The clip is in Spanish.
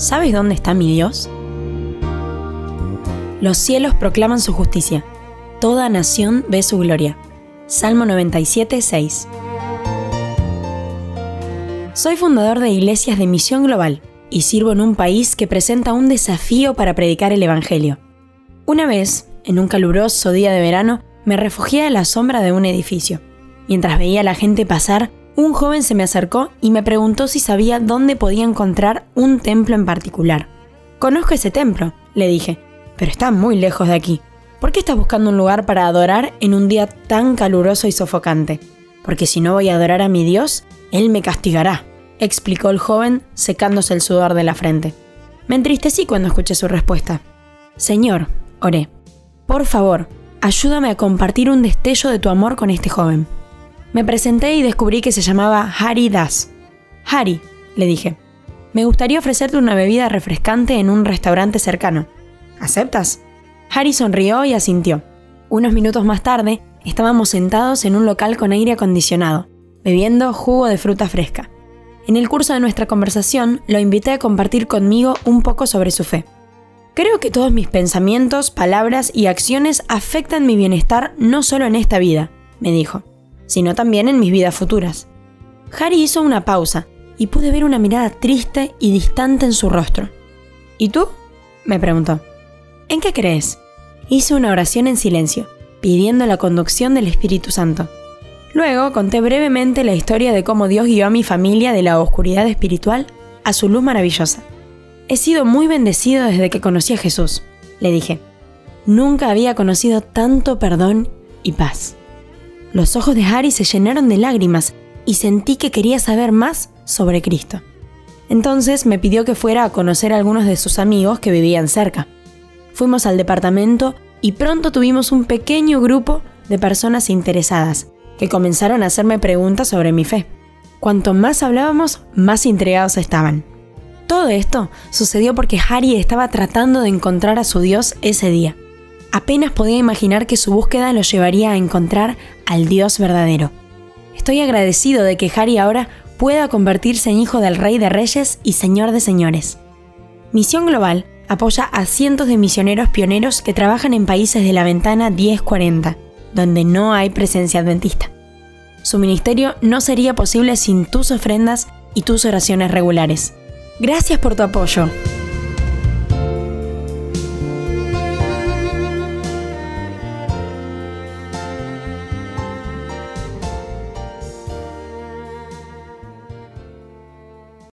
¿sabes dónde está mi Dios? Los cielos proclaman su justicia, toda nación ve su gloria. Salmo 97, 6. Soy fundador de Iglesias de Misión Global y sirvo en un país que presenta un desafío para predicar el Evangelio. Una vez, en un caluroso día de verano, me refugié a la sombra de un edificio. Mientras veía a la gente pasar, un joven se me acercó y me preguntó si sabía dónde podía encontrar un templo en particular. Conozco ese templo, le dije, pero está muy lejos de aquí. ¿Por qué estás buscando un lugar para adorar en un día tan caluroso y sofocante? Porque si no voy a adorar a mi Dios, Él me castigará, explicó el joven secándose el sudor de la frente. Me entristecí cuando escuché su respuesta. Señor, oré, por favor, ayúdame a compartir un destello de tu amor con este joven. Me presenté y descubrí que se llamaba Harry Das. Harry, le dije, me gustaría ofrecerte una bebida refrescante en un restaurante cercano. ¿Aceptas? Harry sonrió y asintió. Unos minutos más tarde, estábamos sentados en un local con aire acondicionado, bebiendo jugo de fruta fresca. En el curso de nuestra conversación, lo invité a compartir conmigo un poco sobre su fe. Creo que todos mis pensamientos, palabras y acciones afectan mi bienestar no solo en esta vida, me dijo sino también en mis vidas futuras. Harry hizo una pausa y pude ver una mirada triste y distante en su rostro. ¿Y tú? me preguntó. ¿En qué crees? Hice una oración en silencio, pidiendo la conducción del Espíritu Santo. Luego conté brevemente la historia de cómo Dios guió a mi familia de la oscuridad espiritual a su luz maravillosa. He sido muy bendecido desde que conocí a Jesús, le dije. Nunca había conocido tanto perdón y paz. Los ojos de Harry se llenaron de lágrimas y sentí que quería saber más sobre Cristo. Entonces me pidió que fuera a conocer a algunos de sus amigos que vivían cerca. Fuimos al departamento y pronto tuvimos un pequeño grupo de personas interesadas que comenzaron a hacerme preguntas sobre mi fe. Cuanto más hablábamos, más intrigados estaban. Todo esto sucedió porque Harry estaba tratando de encontrar a su Dios ese día. Apenas podía imaginar que su búsqueda lo llevaría a encontrar al Dios verdadero. Estoy agradecido de que Harry ahora pueda convertirse en hijo del Rey de Reyes y Señor de Señores. Misión Global apoya a cientos de misioneros pioneros que trabajan en países de la ventana 1040, donde no hay presencia adventista. Su ministerio no sería posible sin tus ofrendas y tus oraciones regulares. Gracias por tu apoyo.